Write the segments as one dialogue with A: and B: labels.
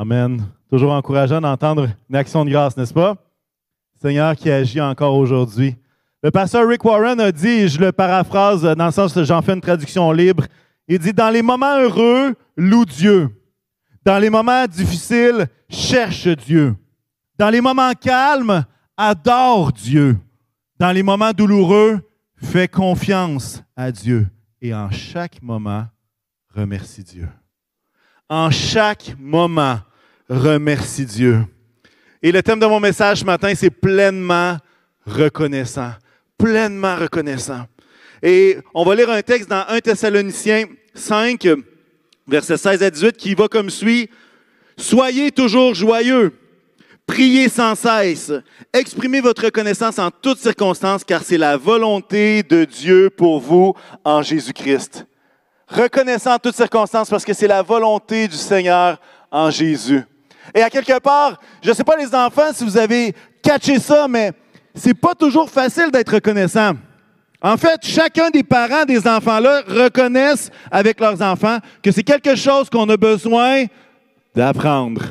A: Amen. Toujours encourageant d'entendre une action de grâce, n'est-ce pas? Seigneur qui agit encore aujourd'hui. Le pasteur Rick Warren a dit, je le paraphrase dans le sens que j'en fais une traduction libre, il dit, dans les moments heureux, loue Dieu. Dans les moments difficiles, cherche Dieu. Dans les moments calmes, adore Dieu. Dans les moments douloureux, fais confiance à Dieu. Et en chaque moment, remercie Dieu. En chaque moment, remercie Dieu. Et le thème de mon message ce matin, c'est pleinement reconnaissant. Pleinement reconnaissant. Et on va lire un texte dans 1 Thessaloniciens 5, versets 16 à 18, qui va comme suit. Soyez toujours joyeux. Priez sans cesse. Exprimez votre reconnaissance en toutes circonstances, car c'est la volonté de Dieu pour vous en Jésus-Christ. Reconnaissant en toutes circonstances parce que c'est la volonté du Seigneur en Jésus. Et à quelque part, je ne sais pas les enfants si vous avez catché ça, mais c'est pas toujours facile d'être reconnaissant. En fait, chacun des parents des enfants-là reconnaissent avec leurs enfants que c'est quelque chose qu'on a besoin d'apprendre.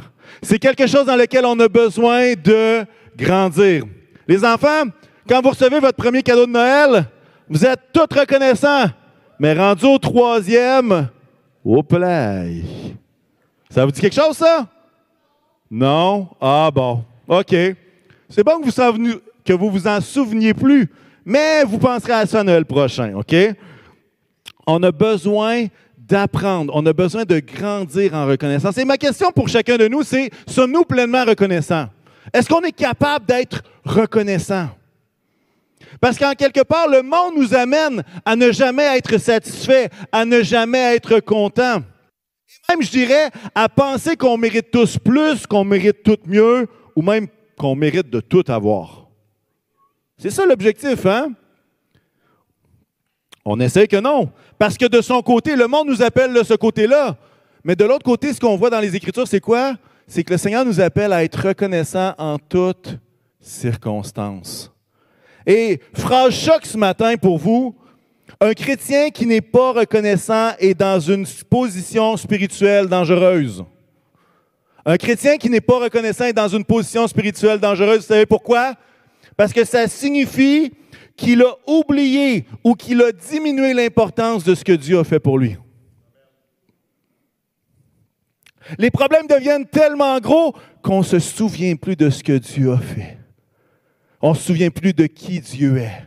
A: C'est quelque chose dans lequel on a besoin de grandir. Les enfants, quand vous recevez votre premier cadeau de Noël, vous êtes tous reconnaissants. Mais rendu au troisième, au play. Ça vous dit quelque chose, ça? Non? Ah bon. OK. C'est bon que vous, que vous vous en souveniez plus, mais vous penserez à ça Noël prochain, OK? On a besoin d'apprendre, on a besoin de grandir en reconnaissance. Et ma question pour chacun de nous, c'est, sommes-nous pleinement reconnaissants? Est-ce qu'on est capable d'être reconnaissant? Parce qu'en quelque part, le monde nous amène à ne jamais être satisfait, à ne jamais être content. Et même, je dirais, à penser qu'on mérite tous plus, qu'on mérite tout mieux, ou même qu'on mérite de tout avoir. C'est ça l'objectif, hein? On essaie que non. Parce que de son côté, le monde nous appelle de ce côté-là. Mais de l'autre côté, ce qu'on voit dans les Écritures, c'est quoi? C'est que le Seigneur nous appelle à être reconnaissant en toutes circonstances. Et phrase choc ce matin pour vous, un chrétien qui n'est pas reconnaissant est dans une position spirituelle dangereuse. Un chrétien qui n'est pas reconnaissant est dans une position spirituelle dangereuse. Vous savez pourquoi? Parce que ça signifie qu'il a oublié ou qu'il a diminué l'importance de ce que Dieu a fait pour lui. Les problèmes deviennent tellement gros qu'on ne se souvient plus de ce que Dieu a fait. On ne se souvient plus de qui Dieu est.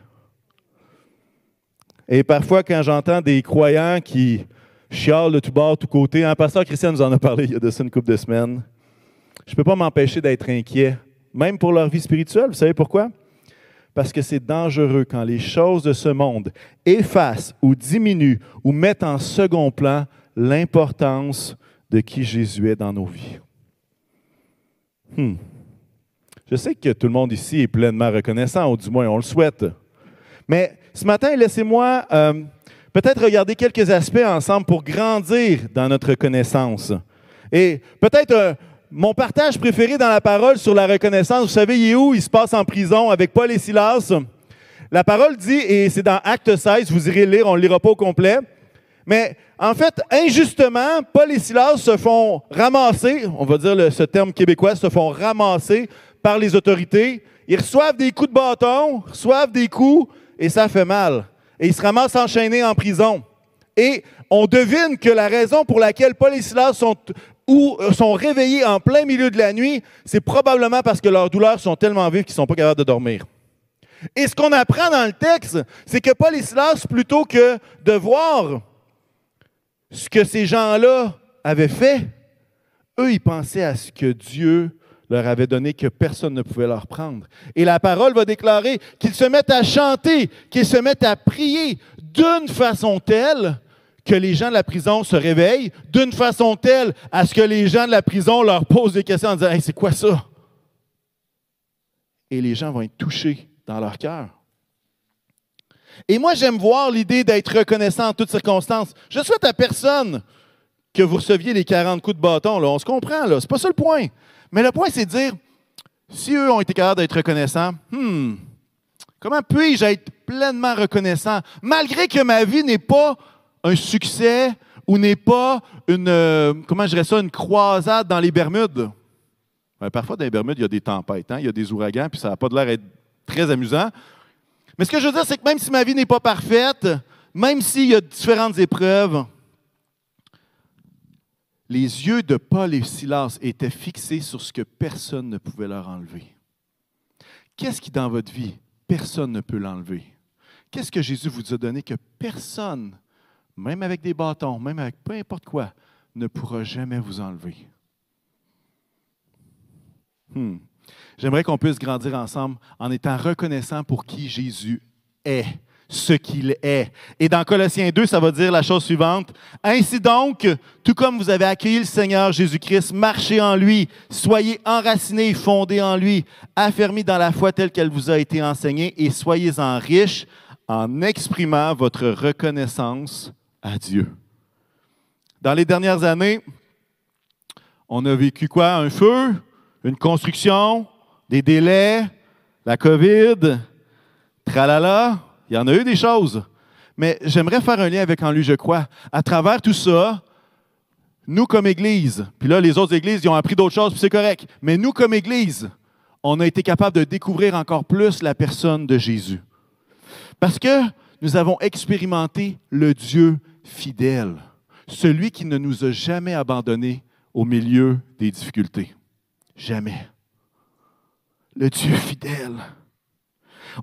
A: Et parfois, quand j'entends des croyants qui chialent de tout bord, tout côté, un pasteur Christian nous en a parlé il y a de ça une couple de semaines, je ne peux pas m'empêcher d'être inquiet, même pour leur vie spirituelle. Vous savez pourquoi? Parce que c'est dangereux quand les choses de ce monde effacent ou diminuent ou mettent en second plan l'importance de qui Jésus est dans nos vies. Hmm. Je sais que tout le monde ici est pleinement reconnaissant, ou du moins on le souhaite. Mais ce matin, laissez-moi euh, peut-être regarder quelques aspects ensemble pour grandir dans notre reconnaissance. Et peut-être euh, mon partage préféré dans la parole sur la reconnaissance, vous savez, il est où? Il se passe en prison avec Paul et Silas. La parole dit, et c'est dans Acte 16, vous irez lire, on ne lira pas au complet, mais en fait, injustement, Paul et Silas se font ramasser, on va dire ce terme québécois, se font ramasser par les autorités. Ils reçoivent des coups de bâton, reçoivent des coups, et ça fait mal. Et ils se ramassent enchaînés en prison. Et on devine que la raison pour laquelle Paul et Silas sont, ou, euh, sont réveillés en plein milieu de la nuit, c'est probablement parce que leurs douleurs sont tellement vives qu'ils ne sont pas capables de dormir. Et ce qu'on apprend dans le texte, c'est que Paul et Silas, plutôt que de voir ce que ces gens-là avaient fait, eux, ils pensaient à ce que Dieu leur avait donné que personne ne pouvait leur prendre. Et la parole va déclarer qu'ils se mettent à chanter, qu'ils se mettent à prier d'une façon telle que les gens de la prison se réveillent, d'une façon telle à ce que les gens de la prison leur posent des questions en disant hey, c'est quoi ça? Et les gens vont être touchés dans leur cœur. Et moi, j'aime voir l'idée d'être reconnaissant en toutes circonstances. Je souhaite à personne que vous receviez les 40 coups de bâton. Là. On se comprend, là. C'est pas ça le point. Mais le point, c'est de dire, si eux ont été capables d'être reconnaissants, hmm, comment puis-je être pleinement reconnaissant, malgré que ma vie n'est pas un succès ou n'est pas une, euh, comment je dirais ça, une croisade dans les Bermudes. parfois, dans les Bermudes, il y a des tempêtes, hein, il y a des ouragans, puis ça n'a pas l'air d'être très amusant. Mais ce que je veux dire, c'est que même si ma vie n'est pas parfaite, même s'il y a différentes épreuves, les yeux de Paul et Silas étaient fixés sur ce que personne ne pouvait leur enlever. Qu'est-ce qui, dans votre vie, personne ne peut l'enlever? Qu'est-ce que Jésus vous a donné que personne, même avec des bâtons, même avec peu importe quoi, ne pourra jamais vous enlever? Hmm. J'aimerais qu'on puisse grandir ensemble en étant reconnaissant pour qui Jésus est, ce qu'il est. Et dans Colossiens 2, ça va dire la chose suivante. Ainsi donc, tout comme vous avez accueilli le Seigneur Jésus-Christ, marchez en lui, soyez enracinés fondés en lui, affermis dans la foi telle qu'elle vous a été enseignée, et soyez-en riches en exprimant votre reconnaissance à Dieu. Dans les dernières années, on a vécu quoi? Un feu, une construction, des délais, la COVID, tralala. Il y en a eu des choses. Mais j'aimerais faire un lien avec en lui, je crois. À travers tout ça, nous comme Église, puis là, les autres Églises, ils ont appris d'autres choses, puis c'est correct. Mais nous comme Église, on a été capable de découvrir encore plus la personne de Jésus. Parce que nous avons expérimenté le Dieu fidèle, celui qui ne nous a jamais abandonnés au milieu des difficultés. Jamais. Le Dieu fidèle.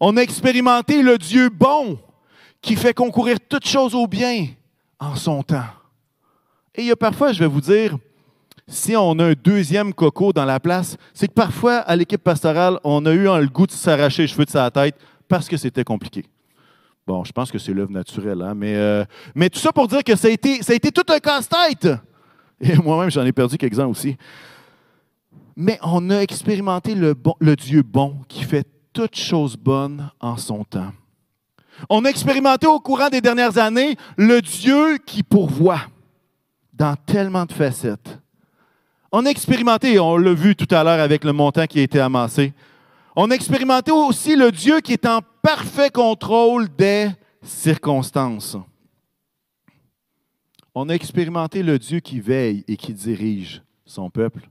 A: On a expérimenté le Dieu bon qui fait concourir toutes choses au bien en son temps. Et il y a parfois, je vais vous dire, si on a un deuxième coco dans la place, c'est que parfois, à l'équipe pastorale, on a eu le goût de s'arracher les cheveux de sa tête parce que c'était compliqué. Bon, je pense que c'est l'œuvre naturelle, hein, mais, euh, mais tout ça pour dire que ça a été, tout un casse-tête. Et moi-même, j'en ai perdu quelques-uns aussi. Mais on a expérimenté le, le Dieu bon qui fait toutes choses bonnes en son temps. On a expérimenté au courant des dernières années le Dieu qui pourvoit dans tellement de facettes. On a expérimenté, on l'a vu tout à l'heure avec le montant qui a été amassé, on a expérimenté aussi le Dieu qui est en parfait contrôle des circonstances. On a expérimenté le Dieu qui veille et qui dirige son peuple.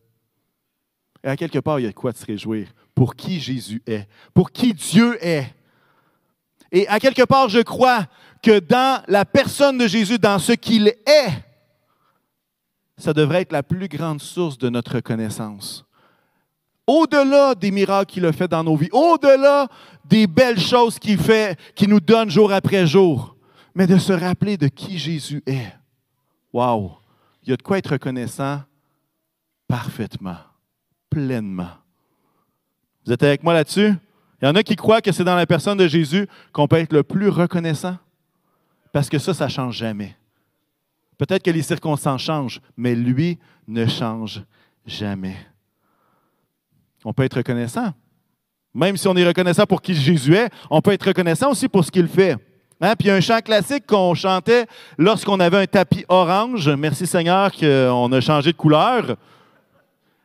A: Et à quelque part, il y a de quoi se réjouir pour qui Jésus est, pour qui Dieu est. Et à quelque part, je crois que dans la personne de Jésus, dans ce qu'il est, ça devrait être la plus grande source de notre connaissance au-delà des miracles qu'il a fait dans nos vies, au-delà des belles choses qu'il fait, qu'il nous donne jour après jour, mais de se rappeler de qui Jésus est. Wow! Il y a de quoi être reconnaissant parfaitement, pleinement. Vous êtes avec moi là-dessus? Il y en a qui croient que c'est dans la personne de Jésus qu'on peut être le plus reconnaissant, parce que ça, ça ne change jamais. Peut-être que les circonstances changent, mais lui ne change jamais on peut être reconnaissant. Même si on est reconnaissant pour qui Jésus est, on peut être reconnaissant aussi pour ce qu'il fait. Hein? Puis un chant classique qu'on chantait lorsqu'on avait un tapis orange. Merci Seigneur qu'on a changé de couleur.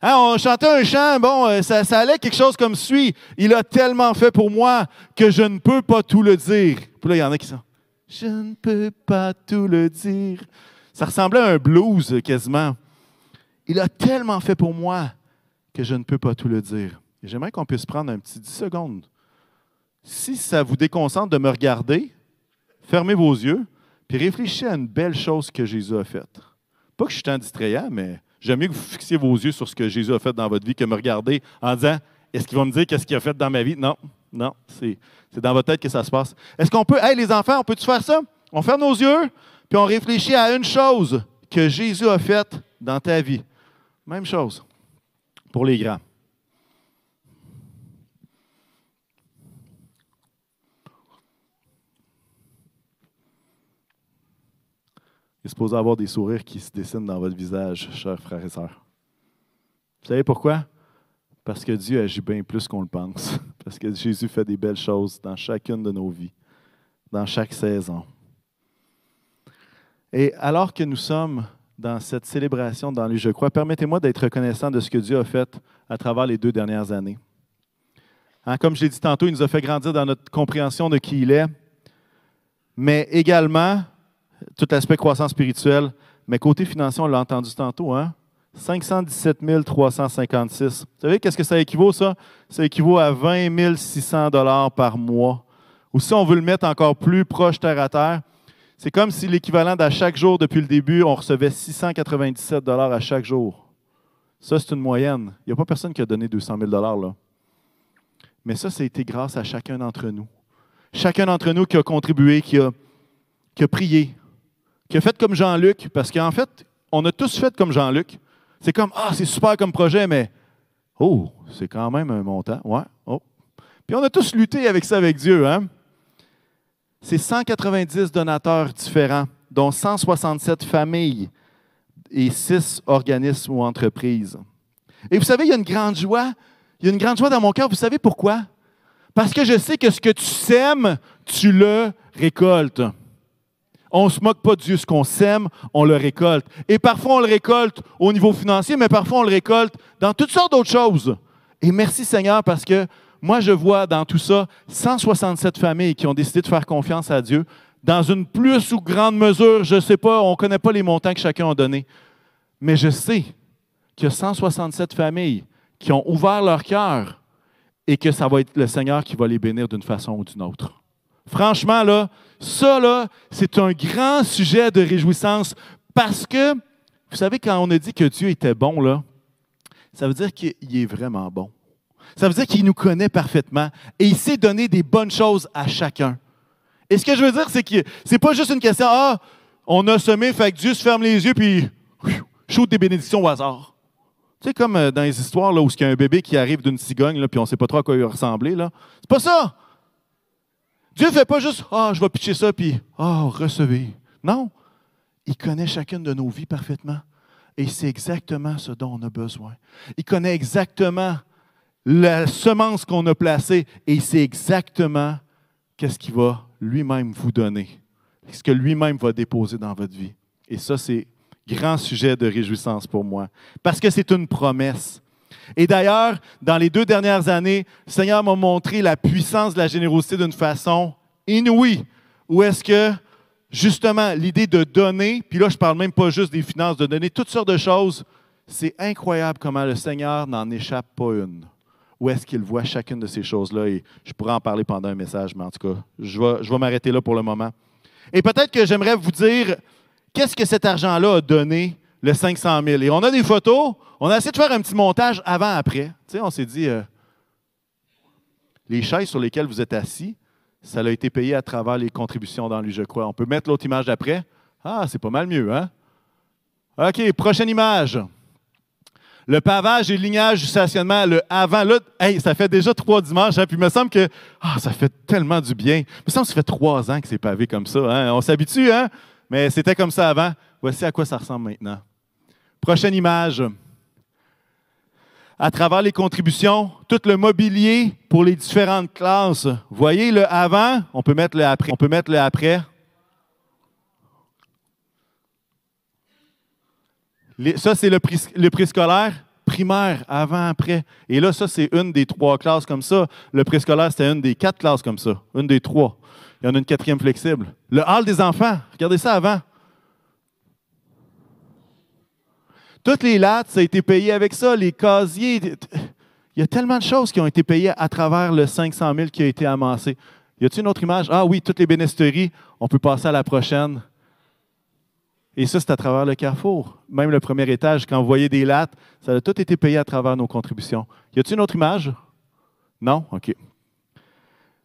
A: Hein, on chantait un chant, bon, euh, ça, ça, allait quelque chose comme suit. Il a tellement fait pour moi que je ne peux pas tout le dire. Puis là, il y en a qui sont Je ne peux pas tout le dire. Ça ressemblait à un blues quasiment. Il a tellement fait pour moi que je ne peux pas tout le dire. J'aimerais qu'on puisse prendre un petit 10 secondes. Si ça vous déconcentre de me regarder, fermez vos yeux, puis réfléchissez à une belle chose que Jésus a faite. Pas que je suis un distrayant, mais j'aime mieux que vous fixiez vos yeux sur ce que Jésus a fait dans votre vie que me regarder en disant Est-ce qu'il va me dire qu'est-ce qu'il a fait dans ma vie? Non, non, c'est dans votre tête que ça se passe. Est-ce qu'on peut, hey les enfants, on peut-tu faire ça? On ferme nos yeux, puis on réfléchit à une chose que Jésus a faite dans ta vie. Même chose pour les grands. Il est supposé avoir des sourires qui se dessinent dans votre visage, chers frères et sœurs. Vous savez pourquoi? Parce que Dieu agit bien plus qu'on le pense. Parce que Jésus fait des belles choses dans chacune de nos vies, dans chaque saison. Et alors que nous sommes dans cette célébration dans lui, je crois. Permettez-moi d'être reconnaissant de ce que Dieu a fait à travers les deux dernières années. Hein, comme je l'ai dit tantôt, il nous a fait grandir dans notre compréhension de qui il est, mais également, tout l'aspect croissance spirituelle, Mais côté financier, on l'a entendu tantôt, hein? 517 356. Vous savez qu'est-ce que ça équivaut, ça? Ça équivaut à 20 600 par mois. Ou si on veut le mettre encore plus proche terre à terre, c'est comme si l'équivalent d'à chaque jour depuis le début, on recevait 697 à chaque jour. Ça, c'est une moyenne. Il n'y a pas personne qui a donné 200 000 là. Mais ça, ça a été grâce à chacun d'entre nous. Chacun d'entre nous qui a contribué, qui a, qui a prié, qui a fait comme Jean-Luc, parce qu'en fait, on a tous fait comme Jean-Luc. C'est comme, ah, c'est super comme projet, mais, oh, c'est quand même un montant. Ouais, oh. Puis on a tous lutté avec ça avec Dieu, hein? C'est 190 donateurs différents, dont 167 familles et 6 organismes ou entreprises. Et vous savez, il y a une grande joie. Il y a une grande joie dans mon cœur. Vous savez pourquoi? Parce que je sais que ce que tu sèmes, tu le récoltes. On ne se moque pas de Dieu. Ce qu'on sème, on le récolte. Et parfois, on le récolte au niveau financier, mais parfois, on le récolte dans toutes sortes d'autres choses. Et merci Seigneur parce que moi, je vois dans tout ça 167 familles qui ont décidé de faire confiance à Dieu. Dans une plus ou grande mesure, je ne sais pas, on ne connaît pas les montants que chacun a donnés. Mais je sais qu'il y a 167 familles qui ont ouvert leur cœur et que ça va être le Seigneur qui va les bénir d'une façon ou d'une autre. Franchement, là, ça, c'est un grand sujet de réjouissance parce que, vous savez, quand on a dit que Dieu était bon, là, ça veut dire qu'il est vraiment bon. Ça veut dire qu'il nous connaît parfaitement et il sait donner des bonnes choses à chacun. Et ce que je veux dire, c'est que c'est pas juste une question, ah, on a semé, fait que Dieu se ferme les yeux puis shoot des bénédictions au hasard. Tu sais, comme euh, dans les histoires là, où il y a un bébé qui arrive d'une cigogne, là, puis on ne sait pas trop à quoi il va ressembler. Là. C'est pas ça! Dieu ne fait pas juste Ah, je vais pitcher ça, puis Ah, recevez. Non. Il connaît chacune de nos vies parfaitement. Et c'est exactement ce dont on a besoin. Il connaît exactement la semence qu'on a placée et sait exactement qu'est-ce qu'il va lui-même vous donner, ce que lui-même va déposer dans votre vie. Et ça, c'est grand sujet de réjouissance pour moi, parce que c'est une promesse. Et d'ailleurs, dans les deux dernières années, le Seigneur m'a montré la puissance de la générosité d'une façon inouïe. Où est-ce que, justement, l'idée de donner, puis là, je ne parle même pas juste des finances, de donner toutes sortes de choses, c'est incroyable comment le Seigneur n'en échappe pas une. Où est-ce qu'il voit chacune de ces choses-là? Et je pourrais en parler pendant un message, mais en tout cas, je vais, m'arrêter là pour le moment. Et peut-être que j'aimerais vous dire qu'est-ce que cet argent-là a donné, le 500 000. Et on a des photos, on a essayé de faire un petit montage avant-après. Tu sais, on s'est dit, euh, les chaises sur lesquelles vous êtes assis, ça a été payé à travers les contributions dans lui, je crois. On peut mettre l'autre image d'après. Ah, c'est pas mal mieux, hein? OK, prochaine image. Le pavage et le lignage du stationnement, le avant, là, ça fait déjà trois dimanches, hein, puis il me semble que ah, ça fait tellement du bien. Il me semble que ça fait trois ans que c'est pavé comme ça. Hein? On s'habitue, hein? Mais c'était comme ça avant. Voici à quoi ça ressemble maintenant. Prochaine image. À travers les contributions, tout le mobilier pour les différentes classes. Voyez le avant, on peut mettre le après. On peut mettre le après. ça, c'est le prix, le préscolaire primaire, avant, après. Et là, ça, c'est une des trois classes comme ça. Le préscolaire, c'était une des quatre classes comme ça. Une des trois. Il y en a une quatrième flexible. Le hall des enfants, regardez ça avant. Toutes les lattes, ça a été payé avec ça. Les casiers. Il y a tellement de choses qui ont été payées à travers le 500 000 qui a été amassé. Y a-t-il une autre image? Ah oui, toutes les bénisteries. On peut passer à la prochaine. Et ça, c'est à travers le carrefour. Même le premier étage, quand vous voyez des lattes, ça a tout été payé à travers nos contributions. Y a-t-il une autre image? Non? OK.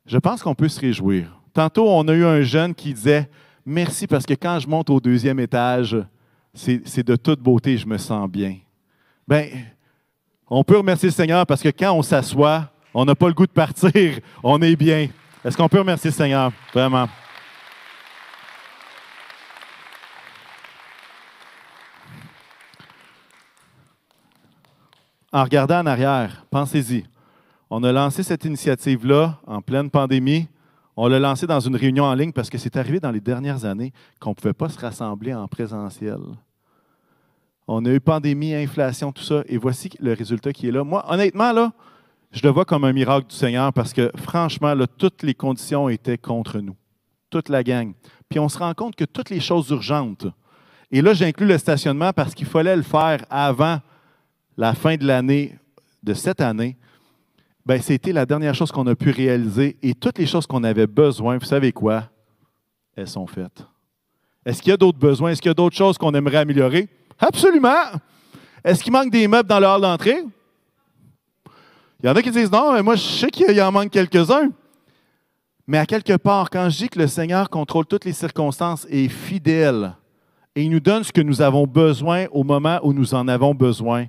A: Je pense qu'on peut se réjouir. Tantôt, on a eu un jeune qui disait Merci parce que quand je monte au deuxième étage, c'est de toute beauté, je me sens bien. Bien, on peut remercier le Seigneur parce que quand on s'assoit, on n'a pas le goût de partir, on est bien. Est-ce qu'on peut remercier le Seigneur? Vraiment. En regardant en arrière, pensez-y. On a lancé cette initiative-là en pleine pandémie. On l'a lancé dans une réunion en ligne parce que c'est arrivé dans les dernières années qu'on ne pouvait pas se rassembler en présentiel. On a eu pandémie, inflation, tout ça, et voici le résultat qui est là. Moi, honnêtement, là, je le vois comme un miracle du Seigneur parce que, franchement, toutes les conditions étaient contre nous. Toute la gang. Puis on se rend compte que toutes les choses urgentes Et là, j'inclus le stationnement parce qu'il fallait le faire avant la fin de l'année, de cette année. Ben, c'était la dernière chose qu'on a pu réaliser et toutes les choses qu'on avait besoin, vous savez quoi? Elles sont faites. Est-ce qu'il y a d'autres besoins? Est-ce qu'il y a d'autres choses qu'on aimerait améliorer? Absolument! Est-ce qu'il manque des meubles dans le hall d'entrée? Il y en a qui disent non, mais moi je sais qu'il en manque quelques-uns. Mais à quelque part, quand je dis que le Seigneur contrôle toutes les circonstances et est fidèle, et il nous donne ce que nous avons besoin au moment où nous en avons besoin.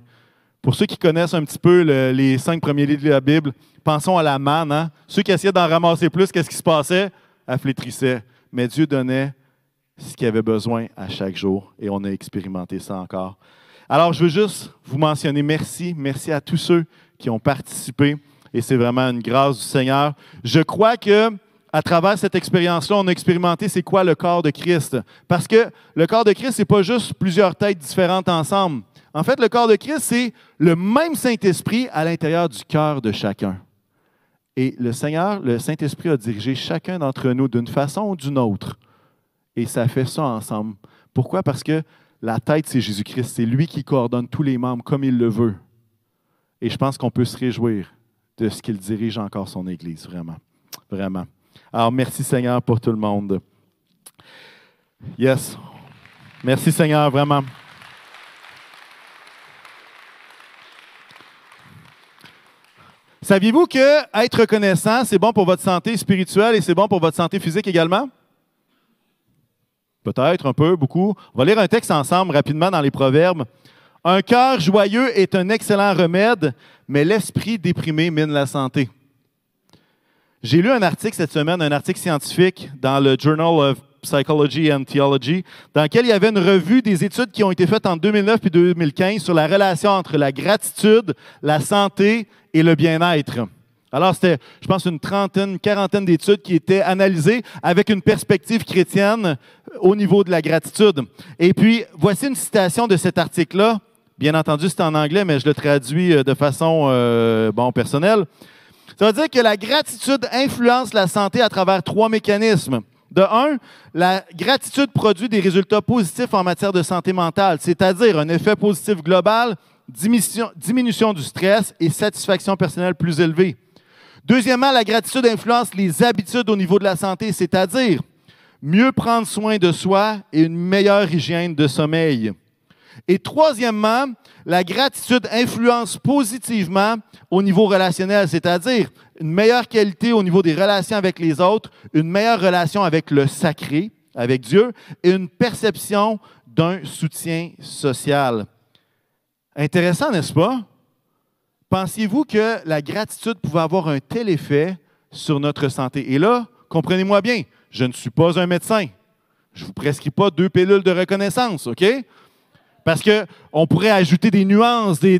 A: Pour ceux qui connaissent un petit peu les cinq premiers livres de la Bible, pensons à la manne. Hein? Ceux qui essayaient d'en ramasser plus, qu'est-ce qui se passait? Elle flétrissait. Mais Dieu donnait ce qu'il avait besoin à chaque jour, et on a expérimenté ça encore. Alors, je veux juste vous mentionner merci, merci à tous ceux qui ont participé, et c'est vraiment une grâce du Seigneur. Je crois que à travers cette expérience-là, on a expérimenté c'est quoi le corps de Christ. Parce que le corps de Christ, ce n'est pas juste plusieurs têtes différentes ensemble. En fait, le corps de Christ, c'est le même Saint-Esprit à l'intérieur du cœur de chacun. Et le Seigneur, le Saint-Esprit a dirigé chacun d'entre nous d'une façon ou d'une autre. Et ça fait ça ensemble. Pourquoi? Parce que la tête, c'est Jésus-Christ. C'est lui qui coordonne tous les membres comme il le veut. Et je pense qu'on peut se réjouir de ce qu'il dirige encore son Église, vraiment. Vraiment. Alors, merci Seigneur pour tout le monde. Yes. Merci Seigneur, vraiment. Saviez-vous que être reconnaissant, c'est bon pour votre santé spirituelle et c'est bon pour votre santé physique également? Peut-être un peu, beaucoup. On va lire un texte ensemble rapidement dans les Proverbes. Un cœur joyeux est un excellent remède, mais l'esprit déprimé mine la santé. J'ai lu un article cette semaine, un article scientifique dans le Journal of Psychology and Theology, dans lequel il y avait une revue des études qui ont été faites en 2009 et 2015 sur la relation entre la gratitude, la santé et le bien-être. Alors, c'était, je pense, une trentaine, quarantaine d'études qui étaient analysées avec une perspective chrétienne au niveau de la gratitude. Et puis, voici une citation de cet article-là. Bien entendu, c'est en anglais, mais je le traduis euh, de façon euh, bon, personnelle. Ça veut dire que la gratitude influence la santé à travers trois mécanismes. De un, la gratitude produit des résultats positifs en matière de santé mentale, c'est-à-dire un effet positif global, diminution du stress et satisfaction personnelle plus élevée. Deuxièmement, la gratitude influence les habitudes au niveau de la santé, c'est-à-dire mieux prendre soin de soi et une meilleure hygiène de sommeil. Et troisièmement, la gratitude influence positivement au niveau relationnel, c'est-à-dire une meilleure qualité au niveau des relations avec les autres, une meilleure relation avec le sacré, avec Dieu, et une perception d'un soutien social. Intéressant, n'est-ce pas? Pensiez-vous que la gratitude pouvait avoir un tel effet sur notre santé? Et là, comprenez-moi bien, je ne suis pas un médecin. Je ne vous prescris pas deux pilules de reconnaissance, OK? Parce qu'on pourrait ajouter des nuances, des,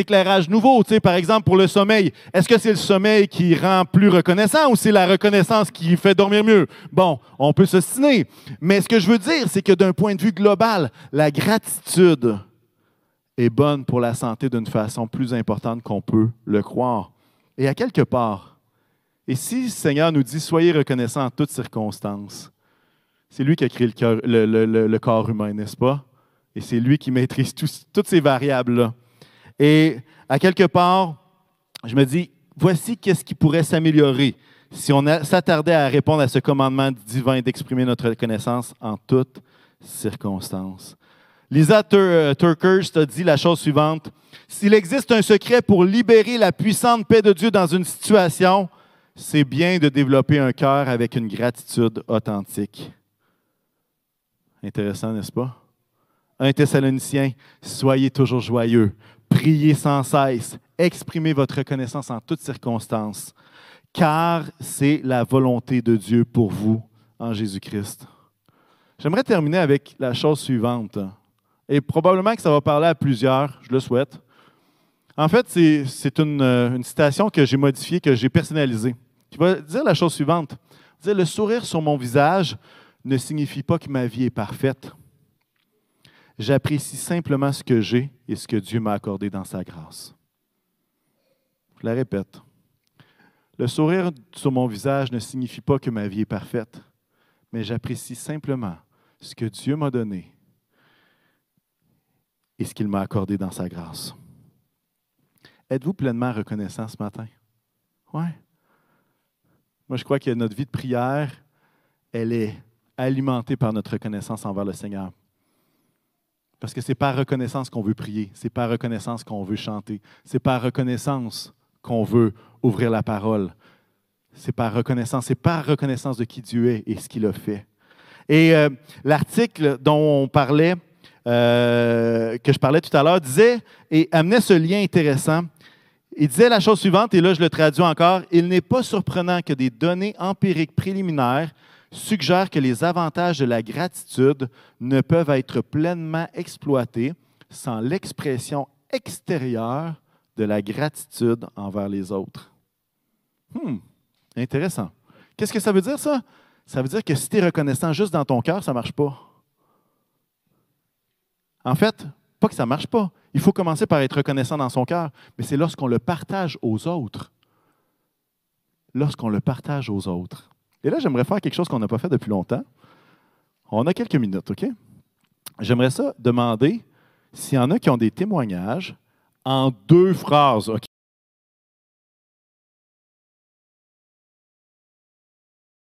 A: éclairages nouveaux. par exemple, pour le sommeil, est-ce que c'est le sommeil qui rend plus reconnaissant ou c'est la reconnaissance qui fait dormir mieux? Bon, on peut s'ostiner. Mais ce que je veux dire, c'est que d'un point de vue global, la gratitude est bonne pour la santé d'une façon plus importante qu'on peut le croire. Et à quelque part, et si le Seigneur nous dit soyez reconnaissants en toutes circonstances, c'est lui qui a créé le corps humain, n'est-ce pas? Et c'est lui qui maîtrise toutes ces variables-là. Et à quelque part, je me dis, voici qu'est-ce qui pourrait s'améliorer si on s'attardait à répondre à ce commandement divin d'exprimer notre connaissance en toutes circonstances. Lisa euh, Turkers dit la chose suivante. S'il existe un secret pour libérer la puissante paix de Dieu dans une situation, c'est bien de développer un cœur avec une gratitude authentique. Intéressant, n'est-ce pas? 1 Thessaloniciens, soyez toujours joyeux, priez sans cesse, exprimez votre reconnaissance en toutes circonstances, car c'est la volonté de Dieu pour vous en Jésus-Christ. J'aimerais terminer avec la chose suivante, et probablement que ça va parler à plusieurs, je le souhaite. En fait, c'est une, une, citation que j'ai modifiée, que j'ai personnalisée, qui va dire la chose suivante. Dire, le sourire sur mon visage ne signifie pas que ma vie est parfaite. J'apprécie simplement ce que j'ai et ce que Dieu m'a accordé dans sa grâce. Je la répète. Le sourire sur mon visage ne signifie pas que ma vie est parfaite, mais j'apprécie simplement ce que Dieu m'a donné et ce qu'il m'a accordé dans sa grâce. Êtes-vous pleinement reconnaissant ce matin? Oui. Moi, je crois que notre vie de prière, elle est alimentée par notre reconnaissance envers le Seigneur. Parce que ce n'est pas reconnaissance qu'on veut prier, ce n'est pas reconnaissance qu'on veut chanter, ce n'est pas reconnaissance qu'on veut ouvrir la parole. C'est par reconnaissance, c'est par reconnaissance de qui Dieu est et ce qu'il a fait. Et euh, l'article dont on parlait, euh, que je parlais tout à l'heure, disait et amenait ce lien intéressant. Il disait la chose suivante, et là je le traduis encore, il n'est pas surprenant que des données empiriques préliminaires suggèrent que les avantages de la gratitude ne peuvent être pleinement exploités sans l'expression extérieure de la gratitude envers les autres. Hmm, intéressant. Qu'est-ce que ça veut dire, ça? Ça veut dire que si tu es reconnaissant juste dans ton cœur, ça ne marche pas. En fait, pas que ça ne marche pas. Il faut commencer par être reconnaissant dans son cœur, mais c'est lorsqu'on le partage aux autres. Lorsqu'on le partage aux autres. Et là, j'aimerais faire quelque chose qu'on n'a pas fait depuis longtemps. On a quelques minutes, OK? J'aimerais ça demander s'il y en a qui ont des témoignages en deux phrases, OK?